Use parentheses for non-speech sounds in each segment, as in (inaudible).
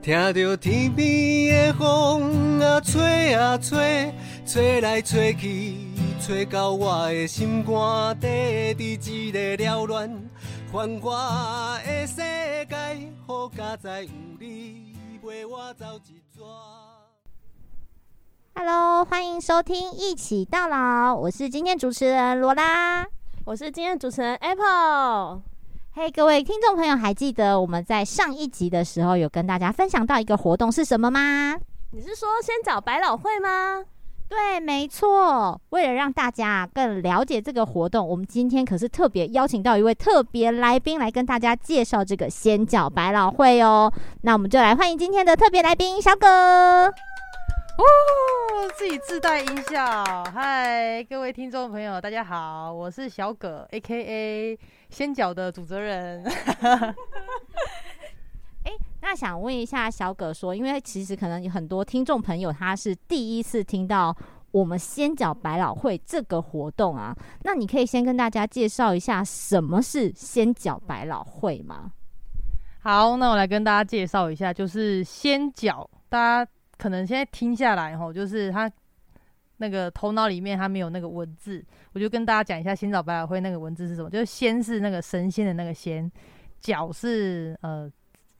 听着天边的风啊吹啊吹，吹来吹去，吹到我的心肝底，伫一个缭乱繁华的世界，好佳哉有你陪我走一逝。Hello，欢迎收听《一起到老》，我是今天主持人罗拉。我是今天主持人 Apple。嘿、各位听众朋友，还记得我们在上一集的时候有跟大家分享到一个活动是什么吗？你是说先找百老汇吗？对，没错。为了让大家更了解这个活动，我们今天可是特别邀请到一位特别来宾来跟大家介绍这个先脚百老汇哦。那我们就来欢迎今天的特别来宾小葛。哦，自己自带音效。嗨，各位听众朋友，大家好，我是小葛，A K A 仙脚的主责人。(laughs) 哎那想问一下小葛说，因为其实可能有很多听众朋友他是第一次听到我们先脚百老汇这个活动啊，那你可以先跟大家介绍一下什么是先脚百老汇吗？好，那我来跟大家介绍一下，就是先脚，大家可能现在听下来吼，就是他那个头脑里面他没有那个文字，我就跟大家讲一下仙草百老汇那个文字是什么，就是仙是那个神仙的那个仙，脚是呃。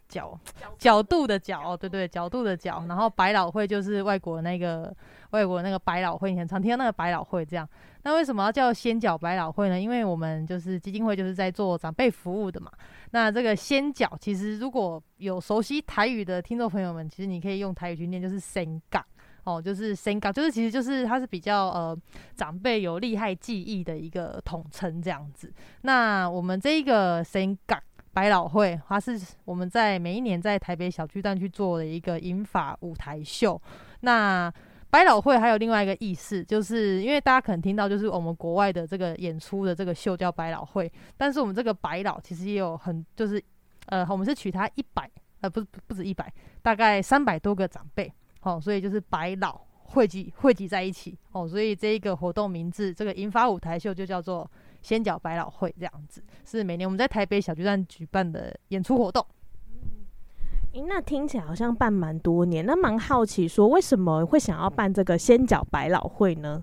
角角度的角，哦，对对，角度的角，然后百老汇就是外国那个外国那个百老汇，你很常听到那个百老汇这样。那为什么要叫仙角百老汇呢？因为我们就是基金会就是在做长辈服务的嘛。那这个仙角，其实如果有熟悉台语的听众朋友们，其实你可以用台语去念，就是仙港哦，就是仙港，就是其实就是它是比较呃长辈有厉害记忆的一个统称这样子。那我们这一个仙港。百老汇，它是我们在每一年在台北小巨蛋去做的一个银发舞台秀。那百老汇还有另外一个意思，就是因为大家可能听到，就是我们国外的这个演出的这个秀叫百老汇，但是我们这个百老其实也有很，就是呃，我们是取它一百，呃，不不止一百，大概三百多个长辈，哦，所以就是百老汇集汇集在一起，哦，所以这一个活动名字，这个银发舞台秀就叫做。仙角百老汇这样子是每年我们在台北小巨蛋举办的演出活动。诶、那听起来好像办蛮多年，那蛮好奇说为什么会想要办这个仙角百老汇呢？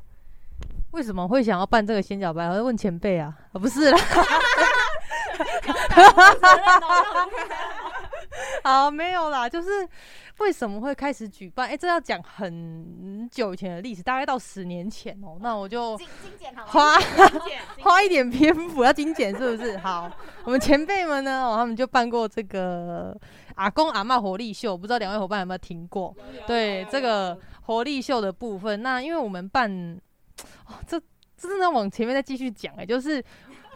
为什么会想要办这个仙角百老汇？问前辈啊，啊不是啦。(laughs) (laughs) (laughs) 好，没有啦，就是为什么会开始举办？哎、这要讲很久以前的历史，大概到十年前哦、那我就花 (laughs) 花一点篇幅，要精简是不是？(laughs) 好，我们前辈们呢，哦，他们就办过这个阿公阿嬷活力秀，不知道两位伙伴有没有听过？对这个活力秀的部分，那因为我们办，(sighs) 哦、这这真的往前面再继续讲哎、就是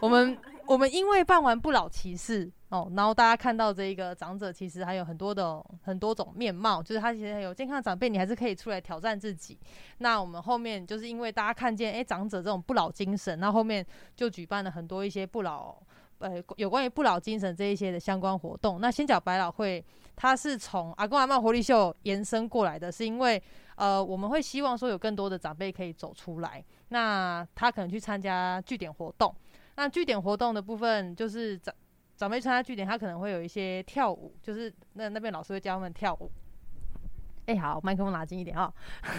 我们我们因为办完不老骑士哦，然后大家看到这一个长者其实还有很多的很多种面貌，就是他其实有健康的长辈，你还是可以出来挑战自己。那我们后面就是因为大家看见哎、诶长者这种不老精神，那后面就举办了很多一些不老。呃，有关于不老精神这一些的相关活动，那仙角百老汇它是从阿公阿嬷活力秀延伸过来的，是因为呃我们会希望说有更多的长辈可以走出来，那他可能去参加据点活动，那据点活动的部分就是长长辈参加据点，他可能会有一些跳舞，就是那那边老师会教他们跳舞。(laughs) 哎、好，麦克风拿近一点啊、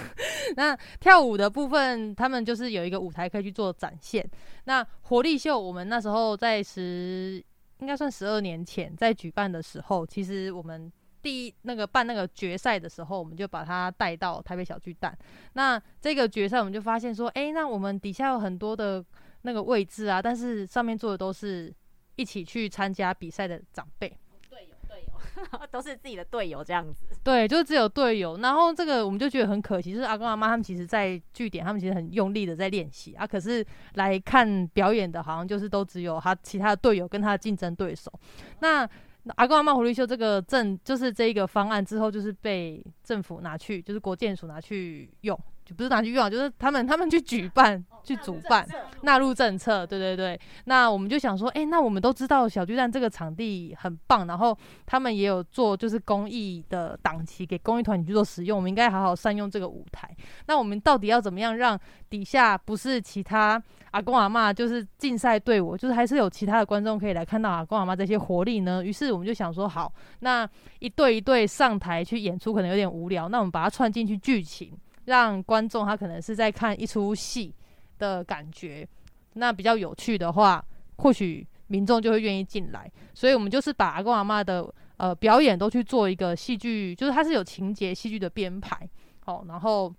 (laughs) 那跳舞的部分，他们就是有一个舞台可以去做展现。那活力秀，我们那时候在十，应该算十二年前在举办的时候，其实我们第一那个办那个决赛的时候，我们就把它带到台北小巨蛋。那这个决赛，我们就发现说，哎、那我们底下有很多的那个位置啊，但是上面坐的都是一起去参加比赛的长辈。队友，队友，(laughs) 都是自己的队友这样子。对，就是只有队友。然后这个我们就觉得很可惜，就是阿公阿妈他们其实在据点，他们其实很用力的在练习啊，可是来看表演的，好像就是都只有他其他的队友跟他的竞争对手。那阿公阿妈狐狸秀这个政，就是这一个方案之后，就是被政府拿去，就是国建署拿去用。就不是拿去用啊，就是他们他们去举办。去主办纳入政策，对对对。那我们就想说，哎，那我们都知道小巨蛋这个场地很棒，然后他们也有做就是公益的档期给公益团体去做使用，我们应该好好善用这个舞台。那我们到底要怎么样让底下不是其他阿公阿妈就是竞赛队伍，就是还是有其他的观众可以来看到阿公阿妈这些活力呢？于是我们就想说，好，那一对一对上台去演出可能有点无聊，那我们把它串进去剧情，让观众他可能是在看一出戏。的感觉，那比较有趣的话，或许民众就会愿意进来。所以，我们就是把阿公阿妈的呃表演都去做一个戏剧，就是它是有情节戏剧的编排，哦，然后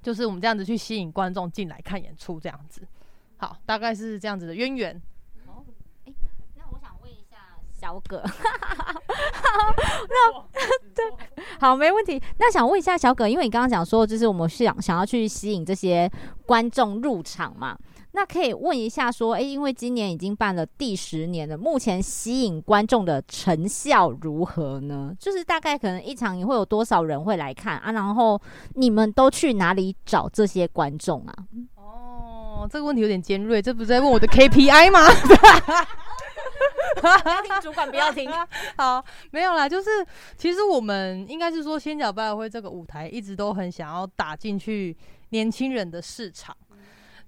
就是我们这样子去吸引观众进来看演出，这样子。好，大概是这样子的渊源。小葛，那对，好，没问题。那想问一下小葛，因为你刚刚讲说，就是我们是想想要去吸引这些观众入场嘛？那可以问一下说，哎，因为今年已经办了第十年了，目前吸引观众的成效如何呢？就是大概可能一场你会有多少人会来看啊？然后你们都去哪里找这些观众啊？哦，这个问题有点尖锐，这不是在问我的 KPI 吗？(laughs) 不 (laughs) 要听主管，不要听。(laughs) 好，没有啦，就是其实我们应该是说，仙角百老汇这个舞台一直都很想要打进去年轻人的市场。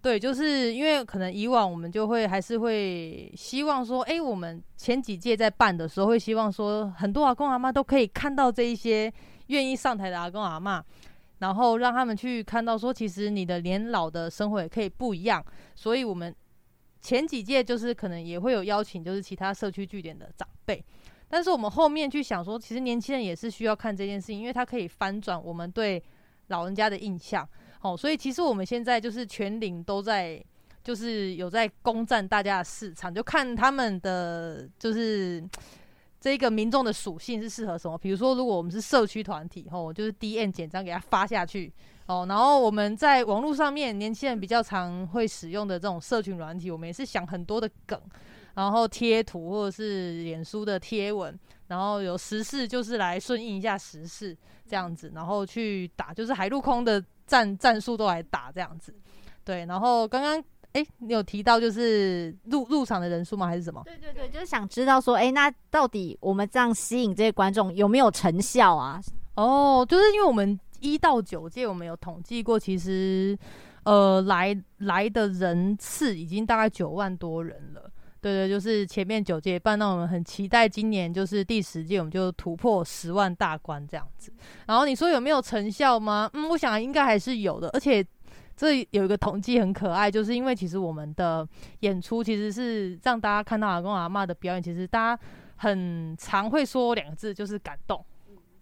对，就是因为可能以往我们就会还是会希望说，哎，我们前几届在办的时候，会希望说很多阿公阿妈都可以看到这一些愿意上台的阿公阿妈，然后让他们去看到说，其实你的年老的生活也可以不一样。所以我们。前几届就是可能也会有邀请，就是其他社区据点的长辈，但是我们后面去想说，其实年轻人也是需要看这件事情，因为他可以翻转我们对老人家的印象。哦，所以其实我们现在就是全领都在，就是有在攻占大家的市场，就看他们的就是这个民众的属性是适合什么。比如说，如果我们是社区团体，吼，就是 D N 简章给他发下去。哦，然后我们在网络上面，年轻人比较常会使用的这种社群软体，我们也是想很多的梗，然后贴图或者是脸书的贴文，然后有时事就是来顺应一下时事这样子，然后去打，就是海陆空的战战术都来打这样子。对，然后刚刚哎，你有提到就是入入场的人数吗？还是什么？对对对，就是想知道说，哎，那到底我们这样吸引这些观众有没有成效啊？哦，就是因为我们。一到九届，我们有统计过，其实，呃，来来的人次已经大概九万多人了。对对，就是前面九届办，那我们很期待今年就是第十届，我们就突破十万大关这样子。然后你说有没有成效吗？嗯，我想应该还是有的。而且这有一个统计很可爱，就是因为其实我们的演出其实是让大家看到阿公阿妈的表演，其实大家很常会说两个字，就是感动。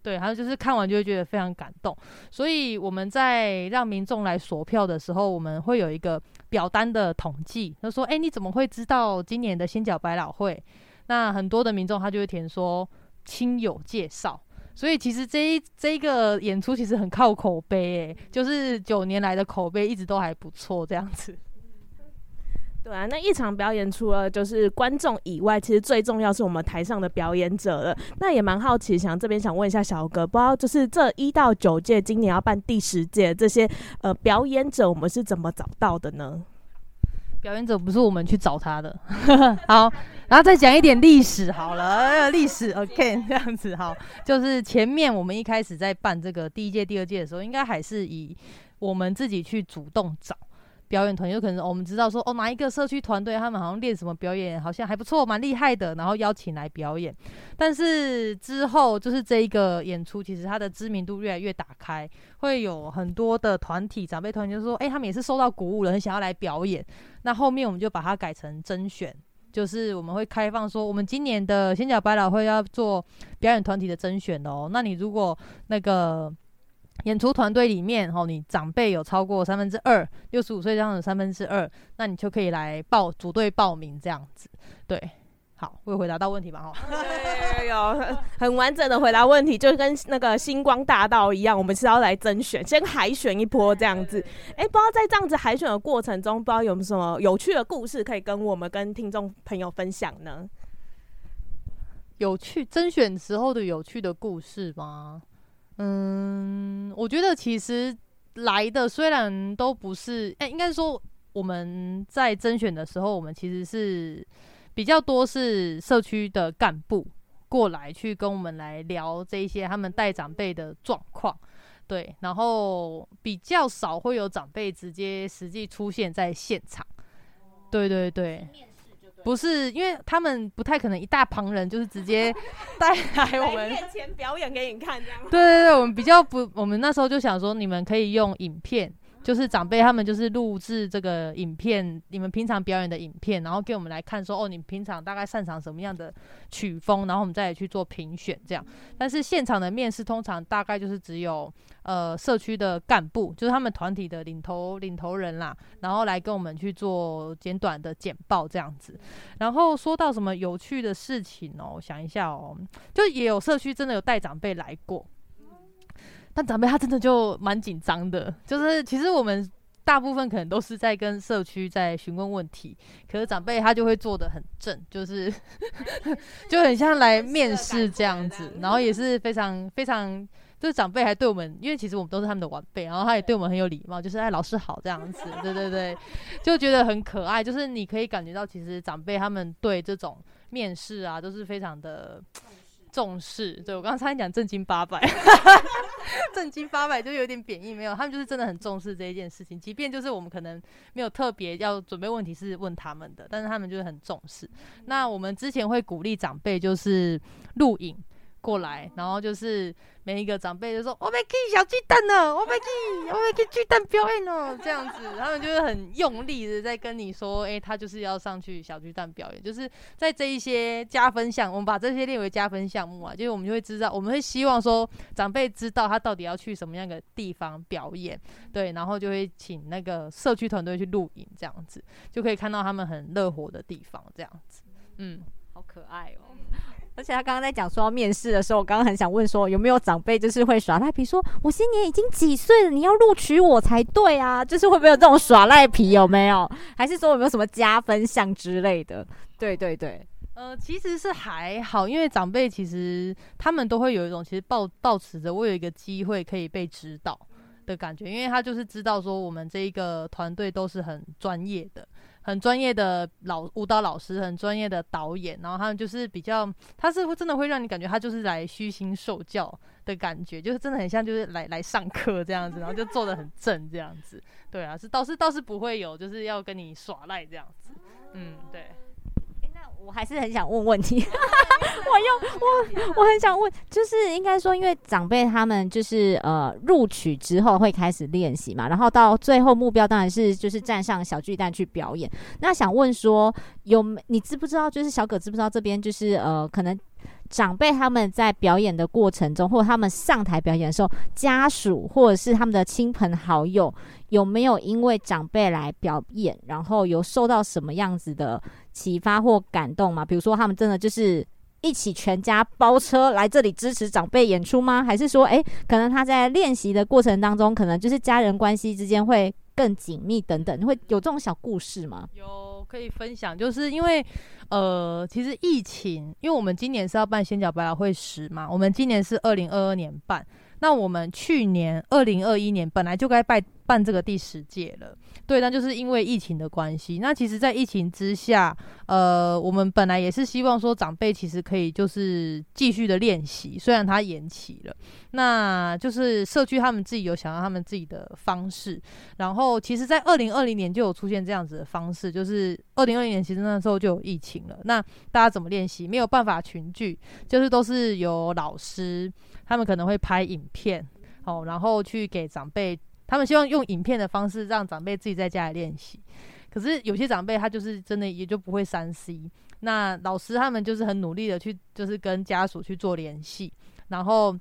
对，还有就是看完就会觉得非常感动，所以我们在让民众来索票的时候，我们会有一个表单的统计，他说：“哎，你怎么会知道今年的仙角百老汇？”那很多的民众他就会填说亲友介绍，所以其实这一这一个演出其实很靠口碑，哎，就是九年来的口碑一直都还不错，这样子。对啊，那一场表演除了就是观众以外，其实最重要是我们台上的表演者了。那也蛮好奇，想这边想问一下小哥，不知道就是这一到九届，今年要办第十届，这些呃表演者，我们是怎么找到的呢？表演者不是我们去找他的。(laughs) 好，然后再讲一点历史好了，历史 OK (laughs) 这样子好，就是前面我们一开始在办这个第一届、第二届的时候，应该还是以我们自己去主动找。表演团有可能我们知道说哦哪一个社区团队他们好像练什么表演好像还不错蛮厉害的，然后邀请来表演。但是之后就是这一个演出，其实它的知名度越来越打开，会有很多的团体长辈团就说，哎，他们也是受到鼓舞了，很想要来表演。那后面我们就把它改成甄选，就是我们会开放说，我们今年的仙角百老汇要做表演团体的甄选哦。那你如果那个。演出团队里面，吼，你长辈有超过三分之二，六十五岁这样的三分之二，那你就可以来报组队报名这样子。对，好，会回答到问题吧？哈，(laughs) 有很完整的回答问题，就跟那个星光大道一样，我们是要来甄选，先海选一波这样子。哎，不知道在这样子海选的过程中，不知道有什么有趣的故事可以跟我们跟听众朋友分享呢？有趣甄选时候的有趣的故事吗？嗯，我觉得其实来的虽然都不是，哎、应该说我们在甄选的时候，我们其实是比较多是社区的干部过来去跟我们来聊这一些他们带长辈的状况，对，然后比较少会有长辈直接实际出现在现场，对对对。不是，因为他们不太可能一大旁人就是直接 (laughs) 带来我们面前表演给你看，这样。对对对，我们比较不，我们那时候就想说，你们可以用影片，就是长辈他们就是录制这个影片，你们平常表演的影片，然后给我们来看说，哦，你平常大概擅长什么样的曲风，然后我们再去做评选这样。但是现场的面试通常大概就是只有呃社区的干部，就是他们团体的领头领头人啦，然后来跟我们去做简短的简报这样子。然后说到什么有趣的事情哦，想一下哦，就也有社区真的有带长辈来过，但长辈他真的就蛮紧张的，就是其实我们大部分可能都是在跟社区在询问问题，可是长辈他就会做的很正，就是 (laughs) 就很像来面试这样子，然后也是非常非常。就是长辈还对我们，因为其实我们都是他们的晚辈，然后他也对我们很有礼貌，就是哎老师好这样子，对对对，就觉得很可爱。就是你可以感觉到，其实长辈他们对这种面试啊，都是非常的重视。对我刚才讲正经八百，(laughs) 正经八百就有点贬义，没有，他们就是真的很重视这一件事情。即便就是我们可能没有特别要准备问题是问他们的，但是他们就是很重视。那我们之前会鼓励长辈就是录影过来，然后就是每一个长辈就说：“我们去小巨蛋呢，我们去，(laughs) 我们去巨蛋表演哦。”这样子，他们就是很用力的在跟你说：“诶，他就是要上去小巨蛋表演。”就是在这一些加分项，我们把这些列为加分项目啊，就是我们就会知道，我们会希望说长辈知道他到底要去什么样的地方表演，对，然后就会请那个社区团队去录影，这样子就可以看到他们很乐活的地方，这样子，嗯。好可爱哦。而且他刚刚在讲说要面试的时候，我刚刚很想问说有没有长辈就是会耍赖皮，说我今年已经几岁了，你要录取我才对啊，(laughs) 就是会不会有这种耍赖皮有没有？还是说有没有什么加分项之类的？对对对，呃，其实是还好，因为长辈其实他们都会有一种其实抱抱持着我有一个机会可以被指导的感觉，因为他就是知道说我们这一个团队都是很专业的。很专业的老舞蹈老师，很专业的导演，然后他们就是比较，他是会真的会让你感觉他就是来虚心受教的感觉，就是真的很像就是来来上课这样子，然后就坐的很正这样子，对啊，是倒是倒是不会有就是要跟你耍赖这样子，嗯，对。我还是很想问问题，(laughs) 我又我我很想问，就是应该说，因为长辈他们就是呃录取之后会开始练习嘛，然后到最后目标当然是就是站上小巨蛋去表演。那想问说，有你知不知道，就是小葛知不知道这边就是呃可能长辈他们在表演的过程中，或者他们上台表演的时候，家属或者是他们的亲朋好友有没有因为长辈来表演，然后有受到什么样子的？启发或感动吗？比如说，他们真的就是一起全家包车来这里支持长辈演出吗？还是说，诶，可能他在练习的过程当中，可能就是家人关系之间会更紧密等等，会有这种小故事吗？有可以分享，就是因为呃，其实疫情，因为我们今年是要办仙脚百老汇十嘛，我们今年是二零二二年办，那我们去年二零二一年本来就该办办这个第十届了。对，那就是因为疫情的关系。那其实，在疫情之下，呃，我们本来也是希望说，长辈其实可以就是继续的练习，虽然它延期了。那就是社区他们自己有想要他们自己的方式。然后，其实，在二零二零年就有出现这样子的方式，就是二零二零年其实那时候就有疫情了。那大家怎么练习？没有办法群聚，就是都是有老师，他们可能会拍影片，哦，然后去给长辈。他们希望用影片的方式让长辈自己在家里练习，可是有些长辈他就是真的也就不会三 C，那老师他们就是很努力的去就是跟家属去做联系，然后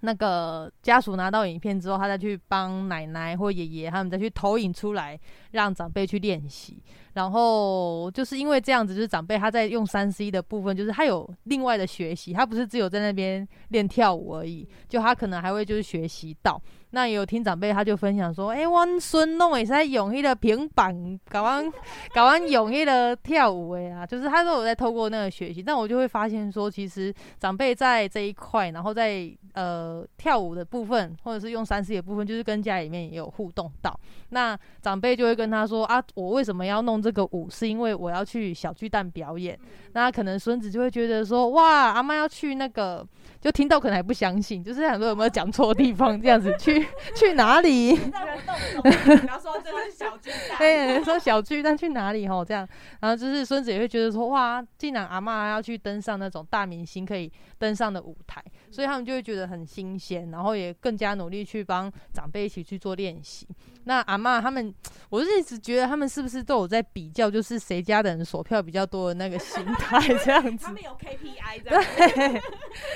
那个家属拿到影片之后，他再去帮奶奶或爷爷他们再去投影出来，让长辈去练习。然后就是因为这样子，就是长辈他在用三 C 的部分，就是他有另外的学习，他不是只有在那边练跳舞而已，就他可能还会就是学习到。那也有听长辈他就分享说，哎，我孙弄也是在用那个平板，搞完搞完用那个跳舞哎啊，就是他都有在透过那个学习。但我就会发现说，其实长辈在这一块，然后在呃。跳舞的部分，或者是用三 C 的部分，就是跟家里面也有互动到。那长辈就会跟他说啊，我为什么要弄这个舞？是因为我要去小巨蛋表演。那可能孙子就会觉得说，哇，阿妈要去那个，就听到可能还不相信，就是很多有没有讲错地方这样子，(laughs) 去去哪里？然后说这是小巨蛋，对，说小巨蛋去哪里？吼，这样，然后就是孙子也会觉得说，哇，竟然阿妈要去登上那种大明星可以登上的舞台，所以他们就会觉得很新鲜，然后也更加努力去帮长辈一起去做练习。那阿妈他们，我是一直觉得他们是不是都有在比较，就是谁家的人锁票比较多的那个心态这样子。(laughs) 他们有 KPI 对，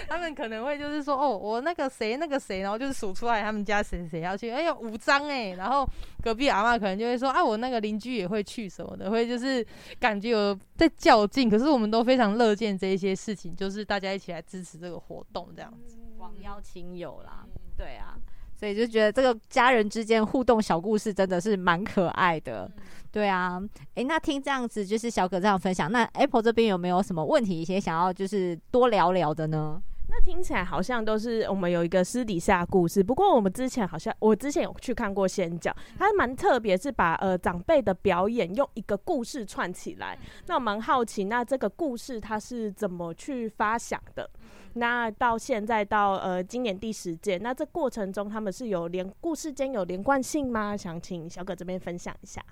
他们可能会就是说，哦，我那个谁那个谁，然后就是数出来他们家谁谁要去，哎呦五张哎，然后隔壁阿妈可能就会说，啊，我那个邻居也会去什么的，会就是感觉有在较劲。可是我们都非常乐见这一些事情，就是大家一起来支持这个活动这样子，广邀亲友啦，对啊。所以就觉得这个家人之间互动小故事真的是蛮可爱的，对啊，诶，那听这样子就是小葛这样分享，那 Apple 这边有没有什么问题，一些想要就是多聊聊的呢？那听起来好像都是我们有一个私底下故事，不过我们之前好像我之前有去看过先讲，它蛮特别，是把呃长辈的表演用一个故事串起来。那我蛮好奇，那这个故事它是怎么去发想的？那到现在到呃今年第十届，那这过程中他们是有连故事间有连贯性吗？想请小葛这边分享一下。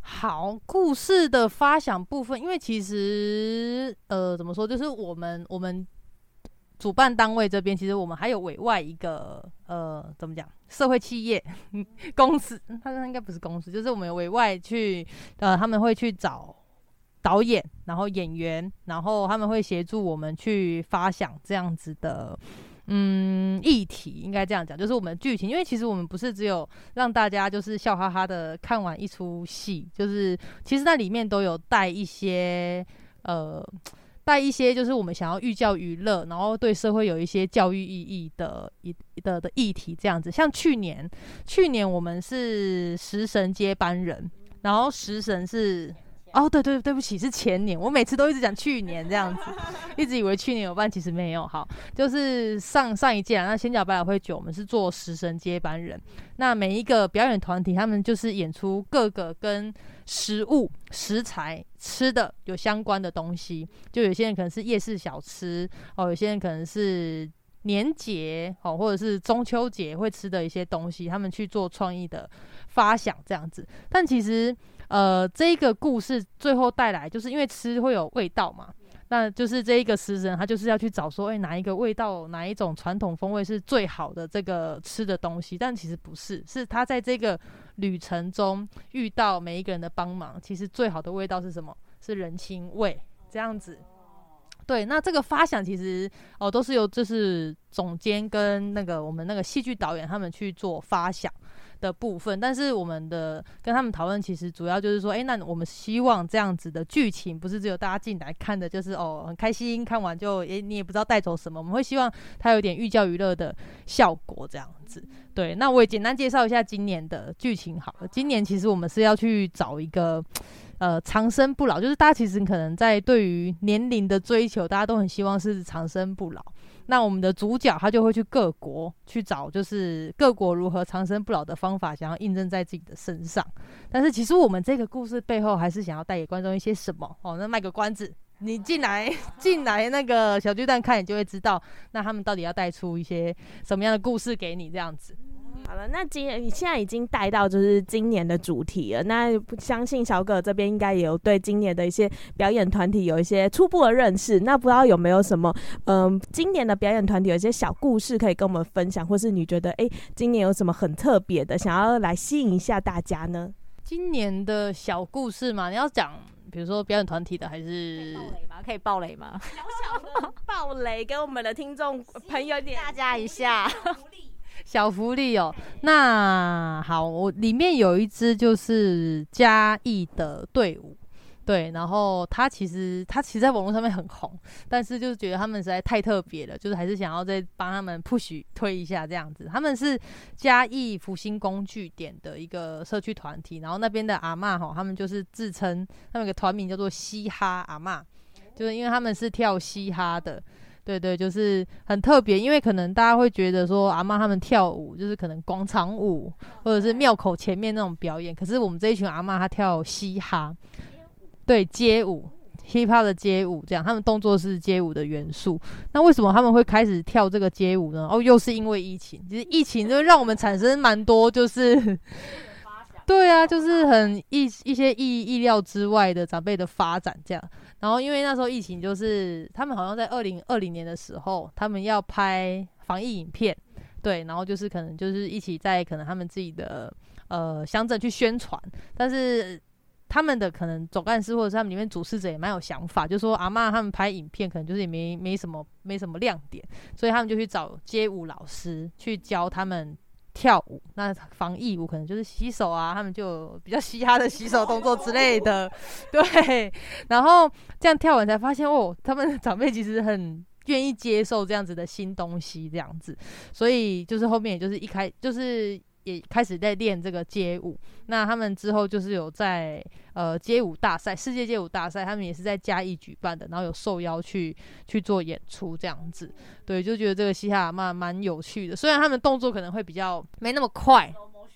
好，故事的发想部分，因为其实呃怎么说，就是我们我们主办单位这边，其实我们还有委外一个呃怎么讲社会企业 (laughs) 公司，他说应该不是公司，就是我们委外去呃他们会去找。导演，然后演员，然后他们会协助我们去发想这样子的，嗯，议题应该这样讲，就是我们剧情，因为其实我们不是只有让大家就是笑哈哈的看完一出戏，就是其实那里面都有带一些，呃，带一些就是我们想要寓教于乐，然后对社会有一些教育意义的一的的议题这样子。像去年，去年我们是食神接班人，然后食神是。哦，对对对不起，是前年。我每次都一直讲去年这样子，一直以为去年有办，其实没有。好，就是上上一届啊，那仙角百老汇九，我们是做食神接班人。那每一个表演团体，他们就是演出各个跟食物、食材、吃的有相关的东西。就有些人可能是夜市小吃哦，有些人可能是年节哦，或者是中秋节会吃的一些东西，他们去做创意的发想这样子。但其实。呃，这一个故事最后带来，就是因为吃会有味道嘛，那就是这一个食神他就是要去找说，哎，哪一个味道，哪一种传统风味是最好的这个吃的东西，但其实不是，是他在这个旅程中遇到每一个人的帮忙，其实最好的味道是什么？是人情味，这样子。对，那这个发想其实哦，都是由就是总监跟那个我们那个戏剧导演他们去做发想。的部分，但是我们的跟他们讨论，其实主要就是说，哎，那我们希望这样子的剧情，不是只有大家进来看的，就是哦很开心，看完就诶你也不知道带走什么，我们会希望它有点寓教于乐的效果，这样子。对，那我也简单介绍一下今年的剧情好了。今年其实我们是要去找一个呃长生不老，就是大家其实可能在对于年龄的追求，大家都很希望是长生不老。那我们的主角他就会去各国去找，就是各国如何长生不老的方法，想要印证在自己的身上。但是其实我们这个故事背后还是想要带给观众一些什么？哦，那卖个关子，你进来 (laughs) 进来那个小巨蛋看，你就会知道，那他们到底要带出一些什么样的故事给你这样子。好了，那今你现在已经带到就是今年的主题了。那相信小葛这边应该也有对今年的一些表演团体有一些初步的认识。那不知道有没有什么嗯，今年的表演团体有一些小故事可以跟我们分享，或是你觉得哎，今年有什么很特别的，想要来吸引一下大家呢？今年的小故事嘛，你要讲，比如说表演团体的，还是爆雷吗？可以爆雷吗？小小的爆雷，给我们的听众 (laughs) 朋友点大家一下。(laughs) 小福利哦，那好，我里面有一支就是嘉义的队伍，对，然后他其实他其实在网络上面很红，但是就是觉得他们实在太特别了，就是还是想要再帮他们 push 推一下这样子。他们是嘉义福星工具点的一个社区团体，然后那边的阿嬷哈，他们就是自称他们有个团名叫做嘻哈阿嬷，就是因为他们是跳嘻哈的。对对，就是很特别，因为可能大家会觉得说阿妈他们跳舞就是可能广场舞或者是庙口前面那种表演，可是我们这一群阿妈她跳嘻哈，对街舞。hip hop 的街舞，这样他们动作是街舞的元素。那为什么他们会开始跳这个街舞呢？哦，又是因为疫情。其实疫情就让我们产生蛮多，就是对啊，就是很意一些意意料之外的长辈的发展这样。然后因为那时候疫情，就是他们好像在二零二零年的时候，他们要拍防疫影片，对，然后就是可能就是一起在可能他们自己的呃乡镇去宣传，但是。他们的可能总干事或者是他们里面主事者也蛮有想法，就说阿妈他们拍影片可能就是也没没什么没什么亮点，所以他们就去找街舞老师去教他们跳舞。那防疫舞可能就是洗手啊，他们就比较嘻哈的洗手动作之类的，(laughs) 对。然后这样跳完才发现哦，他们长辈其实很愿意接受这样子的新东西，这样子。所以就是后面也就是一开就是。也开始在练这个街舞，那他们之后就是有在呃街舞大赛、世界街舞大赛，他们也是在嘉义举办的，然后有受邀去去做演出这样子，对，就觉得这个嘻哈蛮蛮有趣的，虽然他们动作可能会比较没那么快。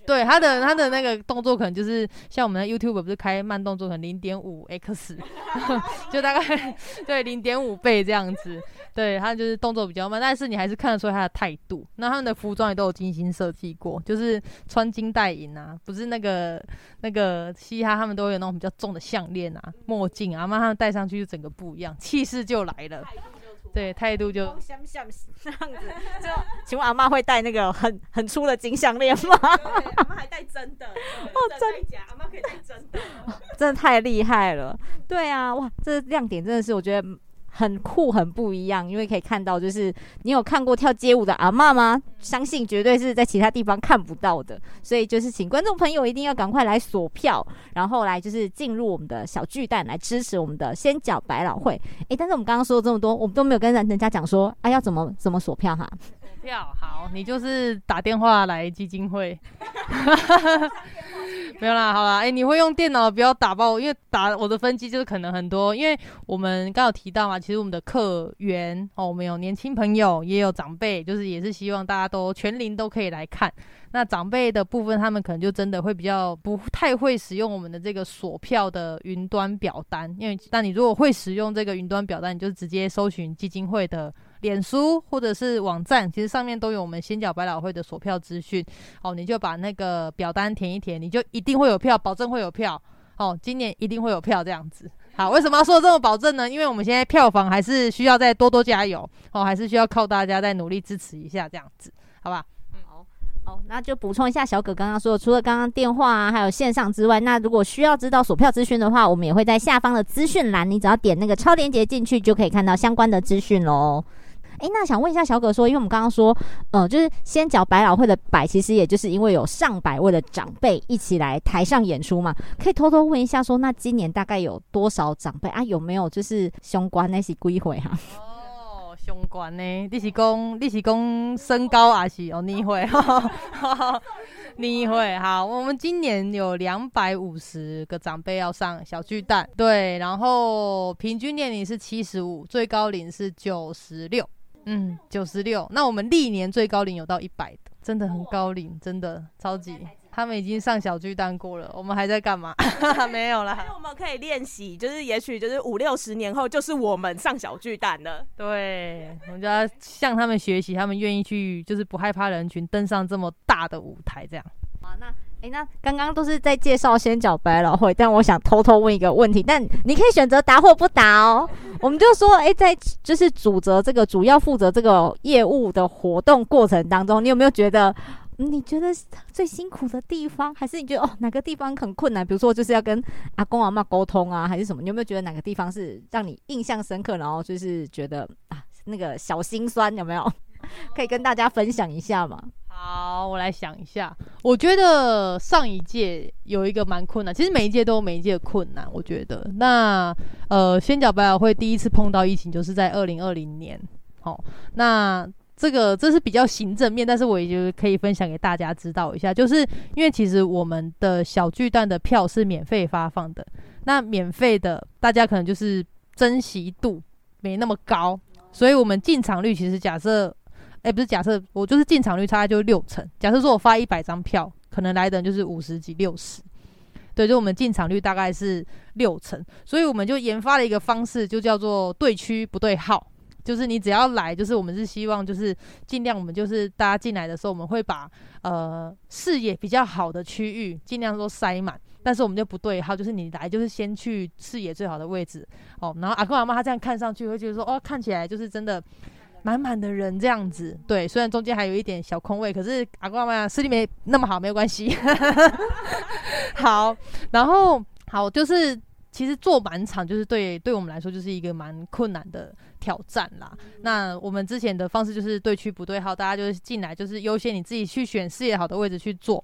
对他的他的那个动作可能就是像我们的 YouTube 不是开慢动作，可能零点五 X，(laughs) 就大概对零点五倍这样子。对他就是动作比较慢，但是你还是看得出他的态度。那他们的服装也都有精心设计过，就是穿金戴银啊，不是那个那个嘻哈他们都有那种比较重的项链啊、墨镜啊，那他们戴上去就整个不一样，气势就来了。对，态度就像像这样子。(laughs) 就请问阿妈会戴那个很很粗的金项链吗？阿妈还戴真的 (laughs) 哦，真假？阿妈可以戴真的，(laughs) 真的太厉害了。对啊，哇，这亮点真的是我觉得。很酷，很不一样，因为可以看到，就是你有看过跳街舞的阿妈吗？相信绝对是在其他地方看不到的，所以就是请观众朋友一定要赶快来锁票，然后来就是进入我们的小巨蛋来支持我们的先脚百老汇。诶，但是我们刚刚说了这么多，我们都没有跟人人家讲说，啊，要怎么怎么锁票哈？锁票好，你就是打电话来基金会。(laughs) 没有啦，好啦，哎，你会用电脑不要打爆，因为打我的分机就是可能很多，因为我们刚有提到嘛，其实我们的客源哦，我们有年轻朋友，也有长辈，就是也是希望大家都全龄都可以来看。那长辈的部分，他们可能就真的会比较不太会使用我们的这个锁票的云端表单，因为但你如果会使用这个云端表单，你就直接搜寻基金会的。脸书或者是网站，其实上面都有我们新角百老汇的锁票资讯。哦，你就把那个表单填一填，你就一定会有票，保证会有票。哦，今年一定会有票这样子。好，为什么要说这么保证呢？因为我们现在票房还是需要再多多加油。哦，还是需要靠大家再努力支持一下这样子，好吧？好，好，那就补充一下小葛刚刚说的，除了刚刚电话啊，还有线上之外，那如果需要知道锁票资讯的话，我们也会在下方的资讯栏，你只要点那个超链接进去，就可以看到相关的资讯喽。哎，那想问一下小葛说，因为我们刚刚说，呃，就是先讲百老汇的百，其实也就是因为有上百位的长辈一起来台上演出嘛，可以偷偷问一下说，那今年大概有多少长辈啊？有没有就是相关那些归回哈？(laughs) 哦，相关呢？你是讲你是讲身高还是哦年会？年会 (laughs) 好，我们今年有两百五十个长辈要上小巨蛋，对，然后平均年龄是七十五，最高龄是九十六。嗯，九十六。那我们历年最高龄有到一百的，真的很高龄，真的超级。他们已经上小巨蛋过了，我们还在干嘛？(laughs) 没有啦。我们可以练习，就是也许就是五六十年后，就是我们上小巨蛋了。对，我们就要向他们学习，他们愿意去，就是不害怕人群，登上这么大的舞台，这样。好，那。哎，那刚刚都是在介绍仙角百老汇，但我想偷偷问一个问题，但你可以选择答或不答哦。(laughs) 我们就说，哎，在就是主责这个主要负责这个业务的活动过程当中，你有没有觉得你觉得最辛苦的地方，还是你觉得哦哪个地方很困难？比如说就是要跟阿公阿妈沟通啊，还是什么？你有没有觉得哪个地方是让你印象深刻？然后就是觉得啊那个小心酸有没有？(laughs) 可以跟大家分享一下吗？好，我来想一下。我觉得上一届有一个蛮困难，其实每一届都有每一届的困难。我觉得，那呃，仙角百老汇第一次碰到疫情，就是在二零二零年。好，那这个这是比较行政面，但是我也就可以分享给大家知道一下，就是因为其实我们的小巨蛋的票是免费发放的，那免费的大家可能就是珍惜度没那么高。所以我们进场率其实假设，哎，不是假设，我就是进场率大概就六成。假设说我发一百张票，可能来的人就是五十几、六十，对，就我们进场率大概是六成。所以我们就研发了一个方式，就叫做对区不对号。就是你只要来，就是我们是希望，就是尽量我们就是大家进来的时候，我们会把呃视野比较好的区域尽量都塞满，但是我们就不对号，就是你来就是先去视野最好的位置哦。然后阿公阿妈他这样看上去会觉得说，哦，看起来就是真的满满的人这样子。对，虽然中间还有一点小空位，可是阿公阿妈视力没那么好，没有关系。(laughs) 好，然后好就是。其实做满场就是对对我们来说就是一个蛮困难的挑战啦。那我们之前的方式就是对区不对号，大家就是进来就是优先你自己去选视野好的位置去做。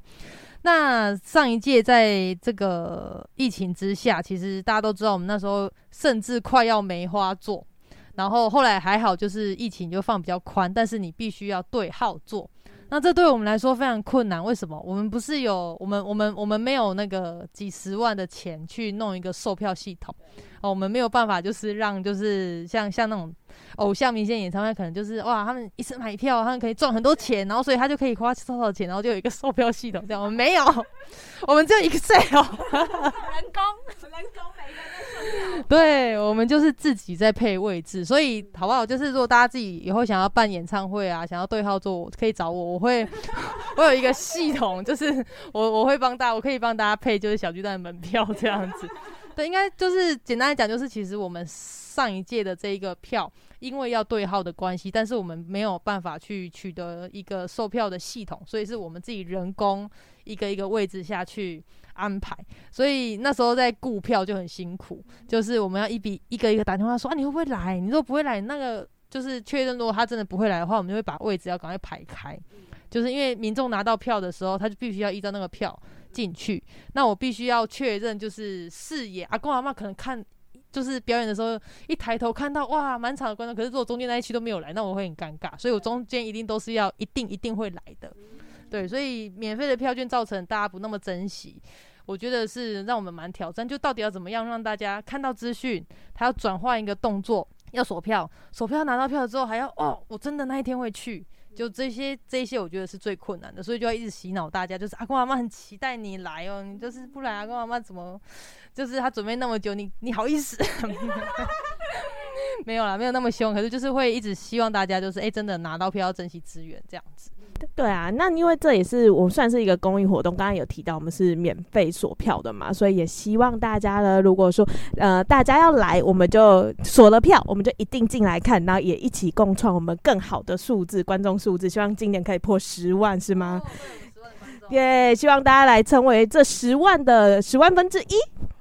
那上一届在这个疫情之下，其实大家都知道我们那时候甚至快要梅花座，然后后来还好就是疫情就放比较宽，但是你必须要对号坐。那这对我们来说非常困难，为什么？我们不是有我们我们我们没有那个几十万的钱去弄一个售票系统哦，我们没有办法就是让就是像像那种偶像明星演唱会，可能就是哇，他们一次买票，他们可以赚很多钱，然后所以他就可以花多少钱，然后就有一个售票系统这样。我们没有，(laughs) 我们只有一个 sale，人工人工每个对，我们就是自己在配位置，所以好不好？就是如果大家自己以后想要办演唱会啊，想要对号座，可以找我，我会 (laughs) 我有一个系统，就是我我会帮大家，我可以帮大家配，就是小巨蛋的门票这样子。对，应该就是简单来讲，就是其实我们上一届的这一个票，因为要对号的关系，但是我们没有办法去取得一个售票的系统，所以是我们自己人工一个一个位置下去安排。所以那时候在顾票就很辛苦，就是我们要一笔一个一个打电话说啊，你会不会来？你如果不会来，那个就是确认，如果他真的不会来的话，我们就会把位置要赶快排开。就是因为民众拿到票的时候，他就必须要依照那个票。进去，那我必须要确认，就是视野。阿公阿妈可能看，就是表演的时候，一抬头看到哇，满场的观众，可是如果中间那一区都没有来，那我会很尴尬。所以我中间一定都是要一定一定会来的。对，所以免费的票券造成大家不那么珍惜，我觉得是让我们蛮挑战。就到底要怎么样让大家看到资讯，他要转换一个动作，要锁票，锁票拿到票之后还要哦，我真的那一天会去。就这些，这些我觉得是最困难的，所以就要一直洗脑大家，就是阿公阿妈很期待你来哦，你就是不来，阿公阿妈怎么，就是他准备那么久，你你好意思？(laughs) 没有啦，没有那么凶，可是就是会一直希望大家就是哎，真的拿到票要珍惜资源这样子。对啊，那因为这也是我算是一个公益活动，刚刚有提到我们是免费锁票的嘛，所以也希望大家呢，如果说呃大家要来，我们就锁了票，我们就一定进来看，然后也一起共创我们更好的数字，观众数字，希望今年可以破十万，是吗？耶，希望大家来成为这十万的十万分之一。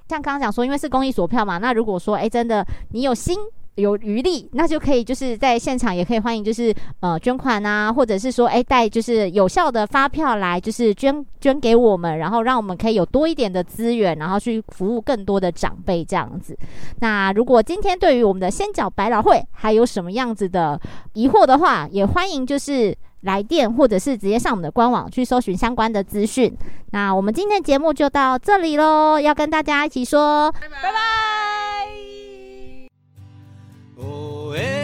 像刚刚讲说，因为是公益锁票嘛，那如果说哎真的你有心。有余力，那就可以就是在现场也可以欢迎，就是呃捐款啊，或者是说哎带就是有效的发票来，就是捐捐给我们，然后让我们可以有多一点的资源，然后去服务更多的长辈这样子。那如果今天对于我们的仙脚百老汇还有什么样子的疑惑的话，也欢迎就是来电或者是直接上我们的官网去搜寻相关的资讯。那我们今天的节目就到这里喽，要跟大家一起说拜拜。哦耶，